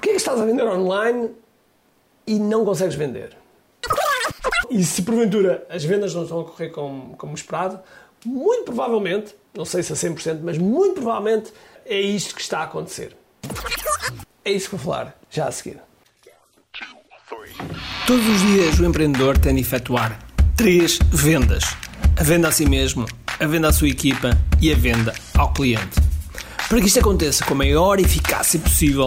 Porquê é que estás a vender online e não consegues vender? E se porventura as vendas não estão a correr como, como esperado, muito provavelmente, não sei se a 100%, mas muito provavelmente é isto que está a acontecer. É isso que vou falar já a seguir. Todos os dias o empreendedor tem de efetuar três vendas: a venda a si mesmo, a venda à sua equipa e a venda ao cliente. Para que isto aconteça com a maior eficácia possível,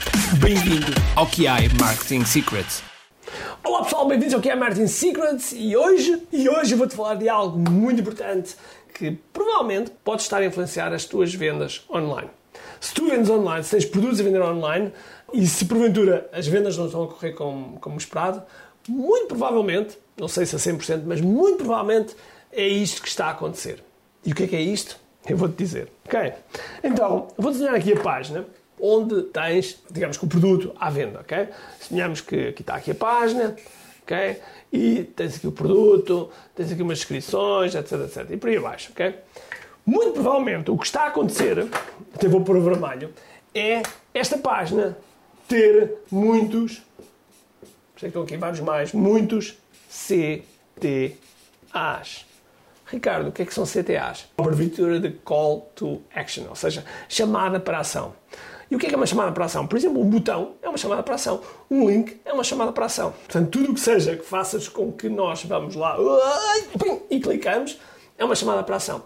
Bem-vindo ao QI Marketing Secrets. Olá pessoal, bem-vindos ao QI Marketing Secrets e hoje, e hoje vou-te falar de algo muito importante que provavelmente pode estar a influenciar as tuas vendas online. Se tu vendes online, se tens produtos a vender online e se porventura as vendas não estão a correr como, como esperado, muito provavelmente, não sei se a 100%, mas muito provavelmente é isto que está a acontecer. E o que é que é isto? Eu vou-te dizer. Ok? Então, vou desenhar aqui a página onde tens, digamos que o produto à venda, ok? Sonhamos que aqui está aqui a página, ok? E tens aqui o produto, tens aqui umas descrições, etc, etc. E por aí abaixo, ok? Muito provavelmente o que está a acontecer, até vou pôr o vermelho, é esta página ter muitos estão aqui vários mais, muitos CTAs. Ricardo, o que é que são CTAs? Abreviatura de Call to Action, ou seja, chamada para ação. E o que é, que é uma chamada para ação? Por exemplo, um botão é uma chamada para ação. Um link é uma chamada para ação. Portanto, tudo o que seja que faças com que nós vamos lá e clicamos é uma chamada para ação.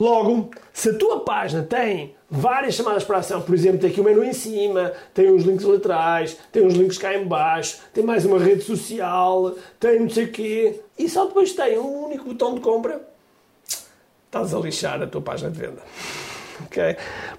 Logo, se a tua página tem várias chamadas para ação, por exemplo, tem aqui o menu em cima, tem uns links laterais, tem uns links cá em baixo, tem mais uma rede social, tem não sei o quê, e só depois tem um único botão de compra, estás a lixar a tua página de venda. ok?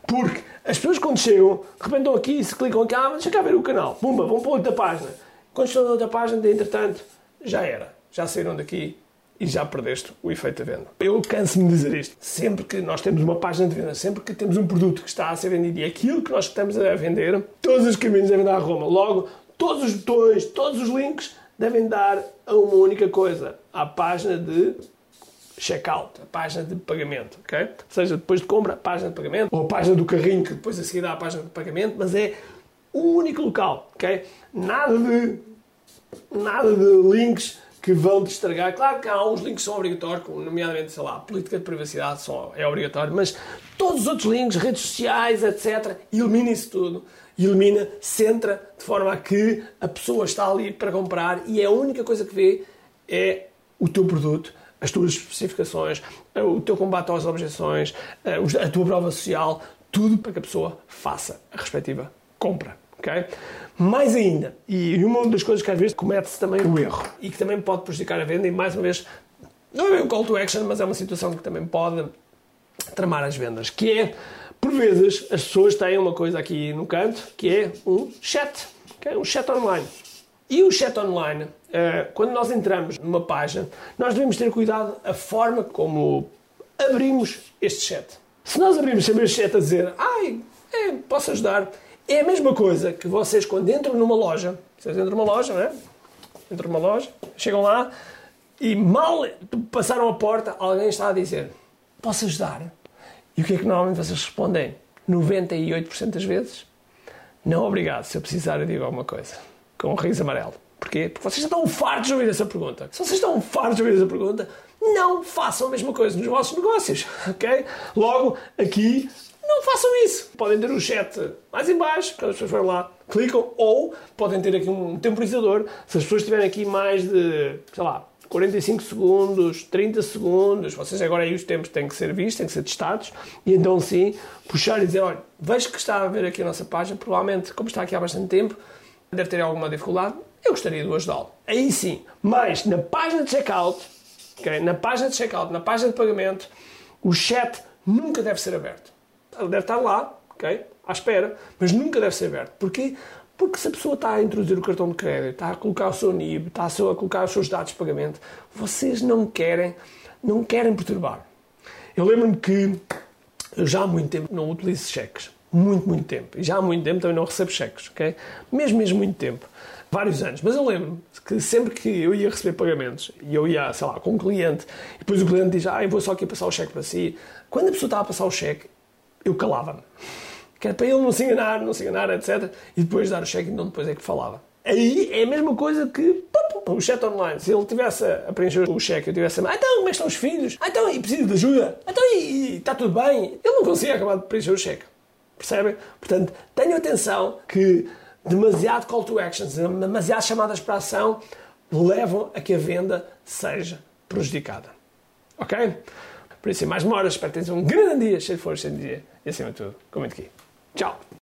Porque as pessoas quando chegam, de repente estão aqui, se clicam aqui, ah, deixa cá ver o canal, pumba, vão para outra página. Quando estão na outra página, entretanto, já era, já saíram daqui e já perdeste o efeito da venda. Eu canso-me de dizer isto. Sempre que nós temos uma página de venda, sempre que temos um produto que está a ser vendido e aquilo que nós estamos a vender, todos os caminhos devem dar a Roma. Logo, todos os botões, todos os links devem dar a uma única coisa, à página de checkout, a página de pagamento, ok? Ou seja, depois de compra, a página de pagamento, ou a página do carrinho, que depois a seguir dá a página de pagamento, mas é o único local, ok? Nada de, nada de links que vão te estragar. Claro que há uns links que são obrigatórios, nomeadamente, sei lá, a política de privacidade só é obrigatório, mas todos os outros links, redes sociais, etc., elimina isso tudo. Elimina, centra, de forma a que a pessoa está ali para comprar e é a única coisa que vê é o teu produto, as tuas especificações, o teu combate às objeções, a tua prova social, tudo para que a pessoa faça a respectiva compra. Okay? Mais ainda, e uma das coisas que às vezes comete-se também o erro e que também pode prejudicar a venda, e mais uma vez, não é bem um call to action, mas é uma situação que também pode tramar as vendas, que é, por vezes, as pessoas têm uma coisa aqui no canto, que é um chat, okay? um chat online. E o chat online, eh, quando nós entramos numa página, nós devemos ter cuidado a forma como abrimos este chat. Se nós abrimos sempre este chat a dizer, ai, é, posso ajudar, é a mesma coisa que vocês, quando entram numa loja, vocês entram numa loja, não é? Entram numa loja, chegam lá e mal passaram a porta, alguém está a dizer: Posso ajudar? E o que é que normalmente vocês respondem? 98% das vezes: Não, obrigado. Se eu precisar, eu digo alguma coisa. Com um riso amarelo. Porquê? Porque vocês estão fartos de ouvir essa pergunta. Se vocês estão fartos de ouvir essa pergunta, não façam a mesma coisa nos vossos negócios, ok? Logo, aqui não façam isso. Podem ter o chat mais em baixo, quando as pessoas forem lá, clicam, ou podem ter aqui um temporizador. Se as pessoas tiverem aqui mais de, sei lá, 45 segundos, 30 segundos, vocês agora aí os tempos têm que ser vistos, têm que ser testados, e então sim, puxar e dizer, olha, vejo que está a ver aqui a nossa página, provavelmente, como está aqui há bastante tempo, deve ter alguma dificuldade, eu gostaria de o ajudá-lo. Aí sim, mas na página de checkout, okay, na página de checkout, na página de pagamento, o chat nunca deve ser aberto ele deve estar lá, ok? À espera, mas nunca deve ser aberto. Porquê? Porque se a pessoa está a introduzir o cartão de crédito, está a colocar o seu NIB, está a colocar os seus dados de pagamento, vocês não querem, não querem perturbar. Eu lembro-me que eu já há muito tempo não utilizo cheques. Muito, muito tempo. E já há muito tempo também não recebo cheques, ok? Mesmo, mesmo muito tempo. Vários anos. Mas eu lembro-me que sempre que eu ia receber pagamentos e eu ia, sei lá, com um cliente, e depois o cliente diz, ah, eu vou só aqui passar o cheque para si. Quando a pessoa estava a passar o cheque, eu calava-me que era para ele não se enganar, não se enganar, etc. E depois dar o cheque, então depois é que falava. Aí é a mesma coisa que pum, o chat online. Se ele tivesse a preencher o cheque, eu tivesse a ah, então, como é estão os filhos? Ah, então, e preciso de ajuda? Ah, então, e, e está tudo bem? Ele não conseguia acabar de preencher o cheque. Percebem? Portanto, tenham atenção que demasiado call to actions, demasiadas chamadas para ação levam a que a venda seja prejudicada. Ok? Por isso, mais uma hora, espero que tenham um grande dia, cheio de força, cheio de dia e acima de tudo, comente aqui. Ciao